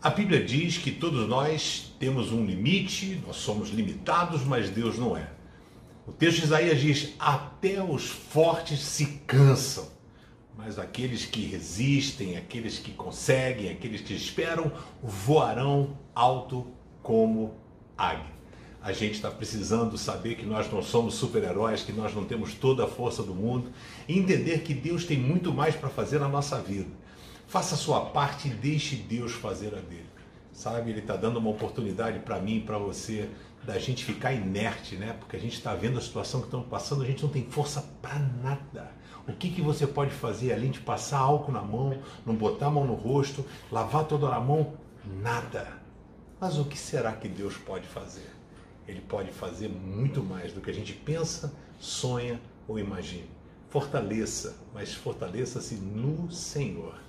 A Bíblia diz que todos nós temos um limite, nós somos limitados, mas Deus não é. O texto de Isaías diz: Até os fortes se cansam, mas aqueles que resistem, aqueles que conseguem, aqueles que esperam, voarão alto como águia. A gente está precisando saber que nós não somos super-heróis, que nós não temos toda a força do mundo, e entender que Deus tem muito mais para fazer na nossa vida. Faça a sua parte e deixe Deus fazer a dele. Sabe, ele está dando uma oportunidade para mim para você da gente ficar inerte, né? Porque a gente está vendo a situação que estamos passando, a gente não tem força para nada. O que, que você pode fazer além de passar álcool na mão, não botar a mão no rosto, lavar toda a mão? Nada. Mas o que será que Deus pode fazer? Ele pode fazer muito mais do que a gente pensa, sonha ou imagina. Fortaleça, mas fortaleça-se no Senhor.